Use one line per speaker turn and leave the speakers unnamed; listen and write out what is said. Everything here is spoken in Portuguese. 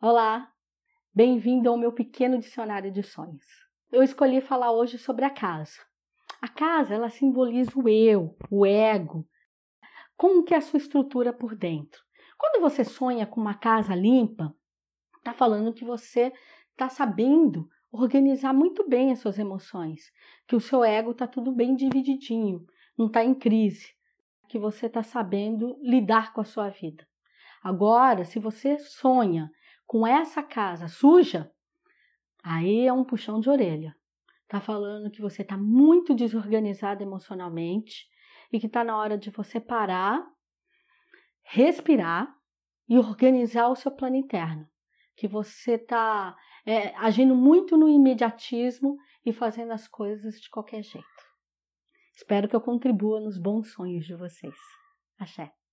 Olá, bem-vindo ao meu pequeno dicionário de sonhos. Eu escolhi falar hoje sobre a casa. A casa, ela simboliza o eu, o ego. Como que é a sua estrutura por dentro? Quando você sonha com uma casa limpa, tá falando que você tá sabendo organizar muito bem as suas emoções, que o seu ego tá tudo bem divididinho, não tá em crise, que você tá sabendo lidar com a sua vida. Agora, se você sonha com essa casa suja, aí é um puxão de orelha. Tá falando que você tá muito desorganizado emocionalmente e que tá na hora de você parar, respirar e organizar o seu plano interno. Que você tá é, agindo muito no imediatismo e fazendo as coisas de qualquer jeito. Espero que eu contribua nos bons sonhos de vocês. Axé.